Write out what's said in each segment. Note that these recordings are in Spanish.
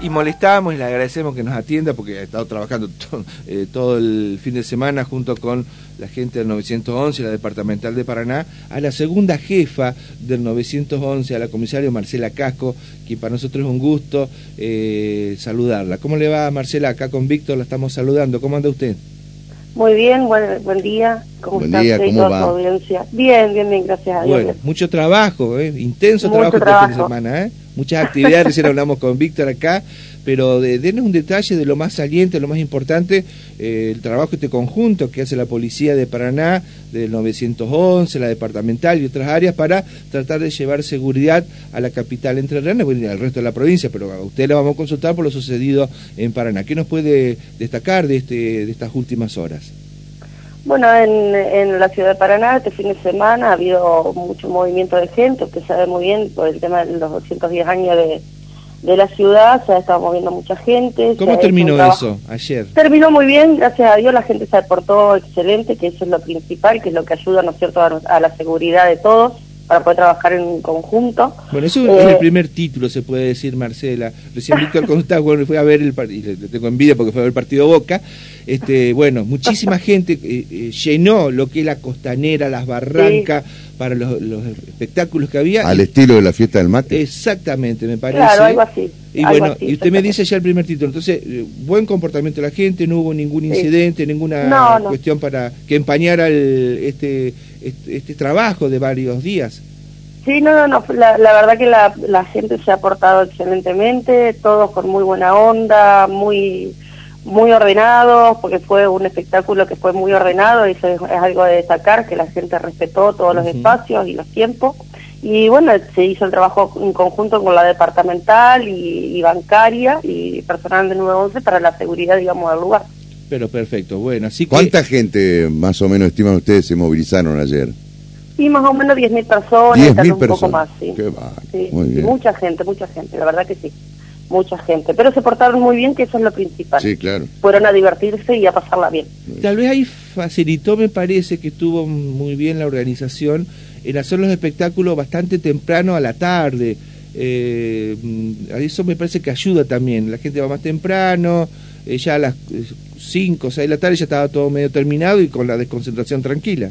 y molestamos y le agradecemos que nos atienda porque ha estado trabajando eh, todo el fin de semana junto con la gente del 911, la departamental de Paraná, a la segunda jefa del 911, a la comisaria Marcela Casco, que para nosotros es un gusto eh, saludarla. ¿Cómo le va Marcela? Acá con Víctor la estamos saludando. ¿Cómo anda usted? Muy bien, buen, buen día. ¿Cómo buen está día, usted ¿cómo toda va? su audiencia? Bien, bien, bien, gracias a Dios. Bueno, mucho trabajo, ¿eh? intenso Mucho trabajo, este fin de trabajo. semana, ¿eh? Muchas actividades, recién hablamos con Víctor acá, pero de, denos un detalle de lo más saliente, lo más importante, eh, el trabajo este conjunto que hace la policía de Paraná, del 911, la departamental y otras áreas para tratar de llevar seguridad a la capital entrerriana bueno, y al resto de la provincia, pero a usted le vamos a consultar por lo sucedido en Paraná. ¿Qué nos puede destacar de, este, de estas últimas horas? Bueno, en, en la ciudad de Paraná este fin de semana ha habido mucho movimiento de gente, usted sabe muy bien, por el tema de los 210 años de, de la ciudad, se ha estado moviendo mucha gente. ¿Cómo terminó eso ayer? Terminó muy bien, gracias a Dios la gente se portó excelente, que eso es lo principal, que es lo que ayuda, ¿no es cierto?, a, a la seguridad de todos, para poder trabajar en conjunto. Bueno, eso es Eh, el primer título, se puede decir, Marcela. Recién Víctor contaba, bueno, fue a ver el partido, y le, tengo envidia porque fue a ver el partido Boca. Este, bueno, muchísima gente eh, eh, llenó lo que es la costanera, las barrancas, para los, los espectáculos que había. Al Y- estilo de la fiesta del mate. Exactamente, me parece. Claro, algo así. Y algo bueno, así, y usted me dice ya el primer título, entonces, eh, buen comportamiento de la gente, no hubo ningún Sí. incidente, ninguna No, no. cuestión para que empañara el, este, este, este trabajo de varios días. Sí, no, no, no, la, la verdad que la, la gente se ha portado excelentemente, todos con muy buena onda, muy muy ordenados, porque fue un espectáculo que fue muy ordenado, y eso es, es algo de destacar, que la gente respetó todos los espacios y los tiempos. Y bueno, se hizo el trabajo en conjunto con la departamental y, y bancaria y personal de 911 para la seguridad, digamos, del lugar. Pero perfecto, bueno, así que... ¿Cuánta gente más o menos estiman ustedes se movilizaron ayer? Y más o menos 10.000 personas, 10.000 tal un poco personas. más, sí. Qué Sí, muy bien. Mucha gente, mucha gente, la verdad que sí. Mucha gente. Pero se portaron muy bien, que eso es lo principal. Sí, claro. Fueron a divertirse y a pasarla bien. Tal vez ahí facilitó, me parece, que estuvo muy bien la organización en hacer los espectáculos bastante temprano a la tarde. Eh, mm, a eso me parece que ayuda también. La gente va más temprano, eh, ya a las 5 o 6 de la tarde ya estaba todo medio terminado y con la desconcentración tranquila.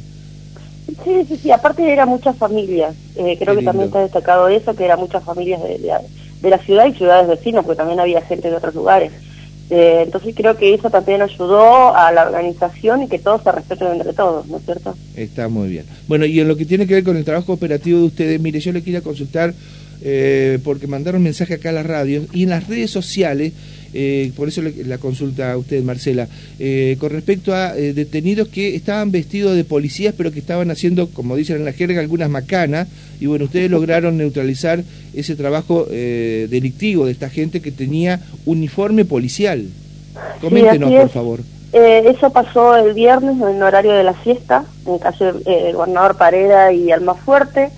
Sí, sí, sí. Aparte eran muchas familias. Eh, creo que también está destacado eso, que eran muchas familias de, de- de la ciudad y ciudades vecinas, porque también había gente de otros lugares. Eh, entonces creo que eso también ayudó a la organización y que todos se respeten entre todos, ¿no es cierto? Está muy bien. Bueno, y en lo que tiene que ver con el trabajo operativo de ustedes, mire, yo le quería consultar, eh, porque mandaron mensaje acá a la radio, y en las redes sociales, eh, por eso le- la consulta a usted, Marcela, eh, con respecto a eh, detenidos que estaban vestidos de policías, pero que estaban haciendo, como dicen en la jerga, algunas macanas, y bueno, ustedes lograron neutralizar ese trabajo eh, delictivo de esta gente que tenía uniforme policial. Coméntenos, por favor. Eh, eso pasó el viernes en horario de la siesta, en calle eh, Gobernador Pareda y Almafuerte.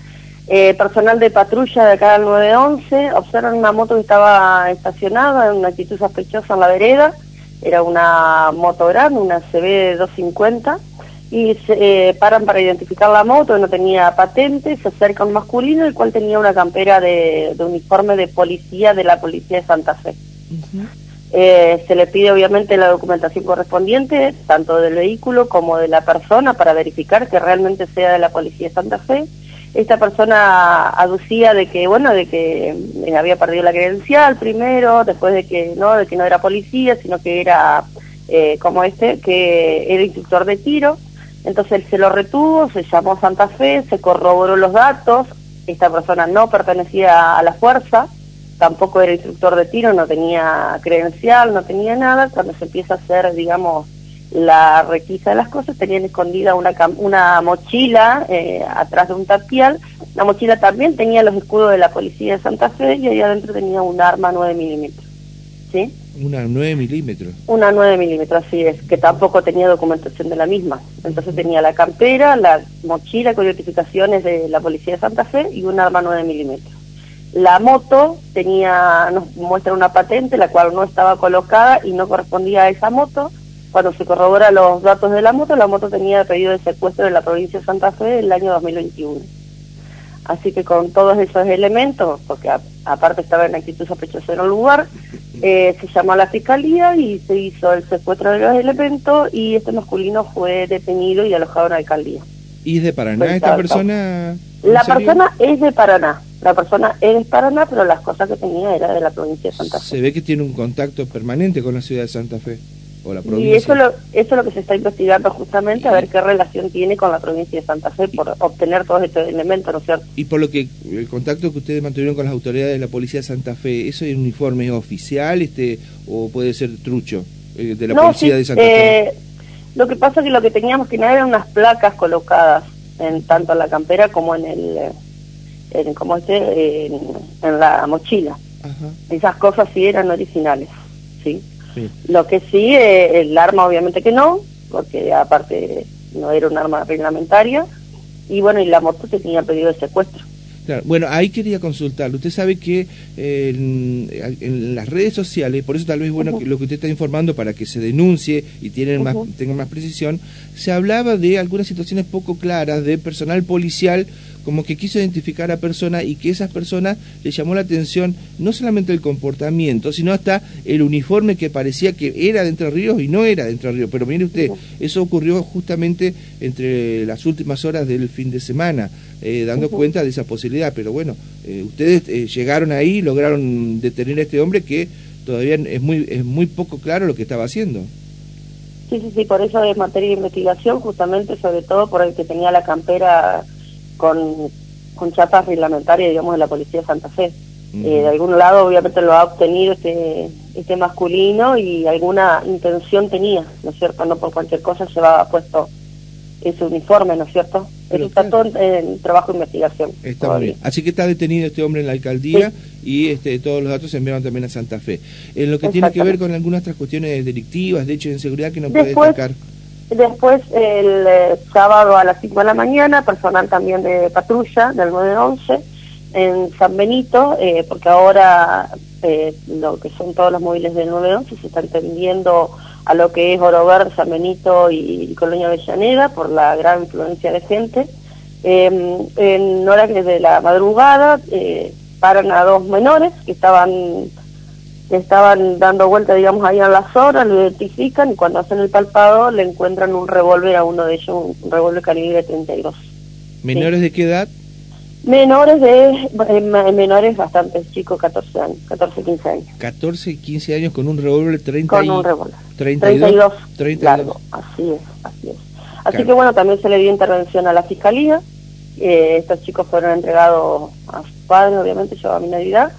Eh, personal de patrulla de acá del 911 observan una moto que estaba estacionada en una actitud sospechosa en la vereda. Era una moto grande, una CB 250. Y se eh, paran para identificar la moto, no tenía patente. Se acerca un masculino, el cual tenía una campera de, de uniforme de policía de la Policía de Santa Fe. Eh, se le pide obviamente la documentación correspondiente, tanto del vehículo como de la persona, para verificar que realmente sea de la Policía de Santa Fe. Esta persona aducía de que, bueno, de que eh, había perdido la credencial primero, después de que no, de que no era policía, sino que era eh, como este, que era instructor de tiro. Entonces él se lo retuvo, se llamó Santa Fe, se corroboró los datos. Esta persona no pertenecía a la fuerza, tampoco era instructor de tiro, no tenía credencial, no tenía nada. Cuando se empieza a hacer, digamos, la requisa de las cosas, tenían escondida una, cam- una mochila eh, atrás de un tapial. La mochila también tenía los escudos de la policía de Santa Fe y ahí adentro tenía un arma 9 milímetros. ¿Sí? Una 9 milímetros. Una 9 milímetros, así es, que tampoco tenía documentación de la misma. Entonces tenía la campera, la mochila con identificaciones de la policía de Santa Fe y un arma 9 milímetros. La moto tenía, nos muestra una patente, la cual no estaba colocada y no correspondía a esa moto. Cuando se corrobora los datos de la moto, la moto tenía pedido de secuestro de la provincia de Santa Fe el año 2021. Así que con todos esos elementos, porque a- aparte estaba en actitud sospechosa en el lugar, eh, se llamó a la fiscalía y se hizo el secuestro de los elementos y este masculino fue detenido y alojado en la alcaldía. ¿Y es de Paraná esta persona? La persona es de Paraná, la persona es de Paraná, pero las cosas que tenía era de la provincia de Santa Fe. Se ve que tiene un contacto permanente con la ciudad de Santa Fe. O la provincia. Y eso, lo, eso es lo que se está investigando justamente, a ver qué relación tiene con la provincia de Santa Fe por obtener todos estos elementos, ¿no es cierto? Y por lo que el contacto que ustedes mantuvieron con las autoridades de la policía de Santa Fe, ¿eso es un uniforme oficial este o puede ser trucho eh, de la policía de Santa Fe? Eh, lo que pasa es que lo que teníamos que nada eran unas placas colocadas en tanto en la campera como en el en, como este, en, la mochila. Esas cosas sí eran originales, ¿sí? Lo que sí, eh, el arma obviamente que no, porque aparte no era un arma reglamentaria, y bueno, y la moto tenía pedido de secuestro. Bueno, ahí quería consultarlo. Usted sabe que eh, en, las redes sociales, por eso tal vez bueno que lo que usted está informando para que se denuncie y tienen más, tengan más precisión, se hablaba de algunas situaciones poco claras de personal policial como que quiso identificar a personas y que esas personas le llamó la atención no solamente el comportamiento, sino hasta el uniforme que parecía que era de Entre Ríos y no era de Entre Ríos. Pero mire usted, eso ocurrió justamente entre las últimas horas del fin de semana, eh, dando cuenta de esa posibilidad. Pero bueno, eh, ustedes eh, llegaron ahí, lograron detener a este hombre que todavía es muy, es muy poco claro lo que estaba haciendo. Sí, sí, sí, por eso es materia de investigación, justamente sobre todo por el que tenía la campera con, con chapas reglamentarias, digamos, de la Policía de Santa Fe. Eh, de algún lado, obviamente, lo ha obtenido este, este masculino y alguna intención tenía, ¿no es cierto? No por cualquier cosa llevaba puesto ese uniforme, ¿no es cierto? Eso está todo en, trabajo de investigación. Está muy bien. Así que está detenido este hombre en la alcaldía y este, todos los datos se enviaron también a Santa Fe. En lo que tiene que ver con algunas otras cuestiones delictivas, de hecho, de inseguridad, que no puede destacar. Después, el eh, sábado a las 5 de la mañana, personal también de patrulla del 911 en San Benito, eh, porque ahora eh, lo que son todos los móviles del 911 se están tendiendo a lo que es Oro Verde, San Benito y, Colonia Avellaneda por la gran influencia de gente. Em, en horas de la madrugada paran a dos menores que estaban estaban dando vuelta, digamos, ahí en la zona, lo identifican y cuando hacen el palpado le encuentran un revólver a uno de ellos, un revólver calibre 32. ¿Menores de qué edad? Menores de, eh, menores bastante chicos, 14 años, 14, 15 años. 14, 15 años con un revólver 30 Con un revólver. 32, 32, largo, así es, así es. Así que bueno, también se le dio intervención a la fiscalía, eh, estos chicos fueron entregados a sus padres, obviamente, yo a mi navidad,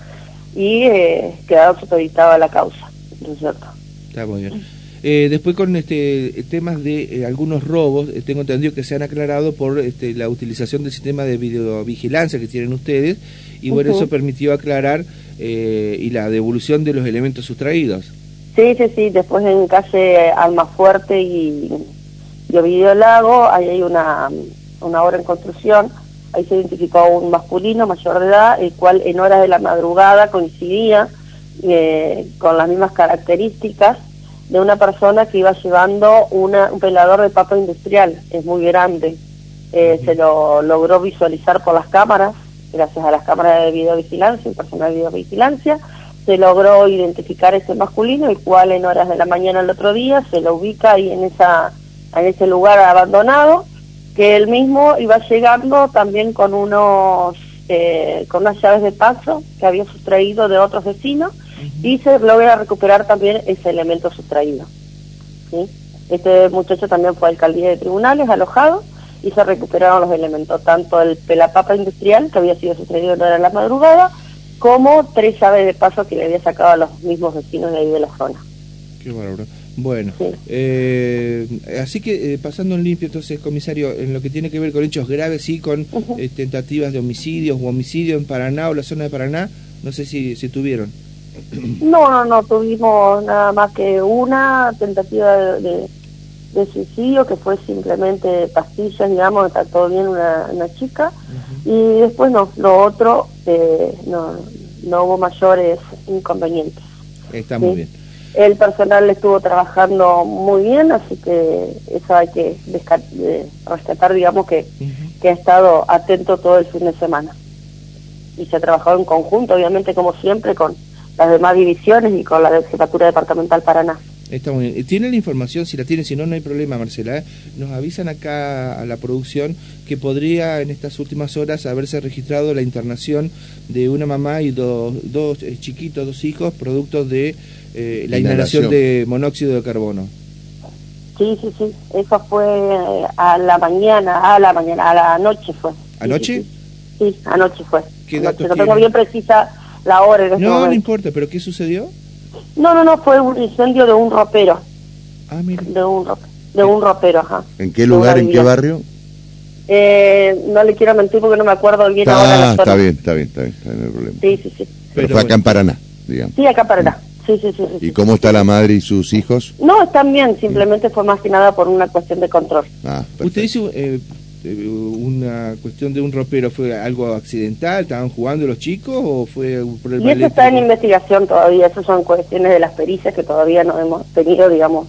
y eh, quedado supeditada la causa, ¿no es cierto? Está muy bien. Eh, después con este temas de eh, algunos robos, eh, tengo entendido que se han aclarado por este, la utilización del sistema de videovigilancia que tienen ustedes y bueno, eso permitió aclarar y la devolución de los elementos sustraídos. Sí, sí, sí, después en calle Almafuerte y, y Ovidio Lago, ahí hay una, una obra en construcción Ahí se identificó un masculino mayor de edad, el cual en horas de la madrugada coincidía eh, con las mismas características de una persona que iba llevando una, un pelador de papa industrial, es muy grande. Eh, se lo logró visualizar por las cámaras, gracias a las cámaras de videovigilancia, el personal de videovigilancia, se logró identificar ese masculino, el cual en horas de la mañana el otro día se lo ubica ahí en, esa, en ese lugar abandonado, que él mismo iba llegando también con unos eh, con unas llaves de paso que había sustraído de otros vecinos y se logra recuperar también ese elemento sustraído. Este muchacho también fue alcaldía de tribunales alojado y se recuperaron los elementos, tanto el pelapapa industrial que había sido sustraído en la madrugada, como tres llaves de paso que le había sacado a los mismos vecinos de ahí de la zona. Qué bueno, eh, así que eh, pasando en limpio, entonces, comisario, en lo que tiene que ver con hechos graves, sí, con eh, tentativas de homicidios o homicidio en Paraná o la zona de Paraná, no sé si, si tuvieron. No, no, no, tuvimos nada más que una tentativa de, suicidio que fue simplemente pastillas, digamos, está todo bien una, una chica, y después no, lo otro, no, no hubo mayores inconvenientes. Está muy bien el personal estuvo trabajando muy bien, así que eso hay que rescatar, digamos, que, que ha estado atento todo el fin de semana. y se ha trabajado en conjunto, obviamente como siempre, con las demás divisiones y con la Jefatura Departamental Paraná. Está muy bien. ¿Tiene la información? Si la tiene, si no, no hay problema, Marcela. ¿eh? Nos avisan acá a la producción que podría en estas últimas horas haberse registrado la internación de una mamá y dos, dos eh, chiquitos, dos hijos, productos de eh, la inhalación. de monóxido de carbono. Sí, sí, sí. Eso fue a la mañana, a la mañana, a la noche fue. ¿Anoche? Sí, anoche fue. ¿Qué No tengo bien precisa la hora. Este no, no importa, pero ¿qué sucedió? No, no, no, fue un incendio de un ropero. Ah, mire. De un, de un ropero, ajá. ¿En qué lugar, en qué barrio? Eh, no le quiero mentir porque no me acuerdo bien ahora. Ah, está bien, está bien, está bien, está bien, no hay problema. Sí, sí, sí. Pero, fue acá en Paraná, digamos. Sí, acá en Paraná. Sí, sí, sí, ¿Y cómo está la madre y sus hijos? No, están bien, simplemente fue más que nada por una cuestión de control. Ah, Usted dice, eh, eh, una cuestión de un ropero, ¿fue algo accidental? ¿Estaban jugando los chicos o fue por el Y eso está en investigación todavía, esas son cuestiones de las pericias que todavía no hemos tenido, digamos,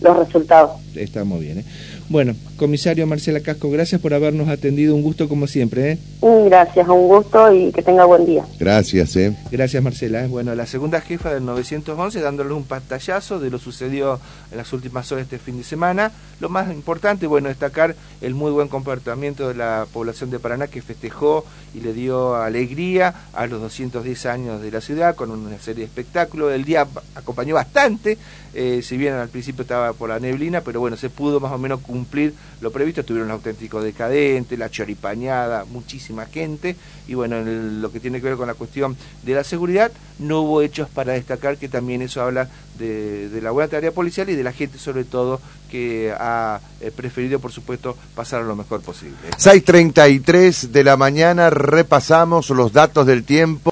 los resultados. Está muy bien, ¿eh? Bueno, comisario Marcela Casco, gracias por habernos atendido. Un gusto como siempre. ¿eh? Gracias, un gusto y que tenga buen día. Gracias. ¿eh? Gracias, Marcela. ¿eh? Bueno, la segunda jefa del 911 dándole un pantallazo de lo sucedió en las últimas horas de este fin de semana. Lo más importante, bueno, destacar el muy buen comportamiento de la población de Paraná que festejó y le dio alegría a los 210 años de la ciudad con una serie de espectáculos. El día acompañó bastante, eh, si bien al principio estaba por la neblina, pero bueno, se pudo más o menos cumplir lo previsto, tuvieron un auténtico decadente, la choripañada, muchísima gente, y bueno, en lo que tiene que ver con la cuestión de la seguridad, no hubo hechos para destacar que también eso habla de, la buena tarea policial y de la gente sobre todo que ha eh, preferido, por supuesto, pasar lo mejor posible. 6.33 de la mañana, repasamos los datos del tiempo.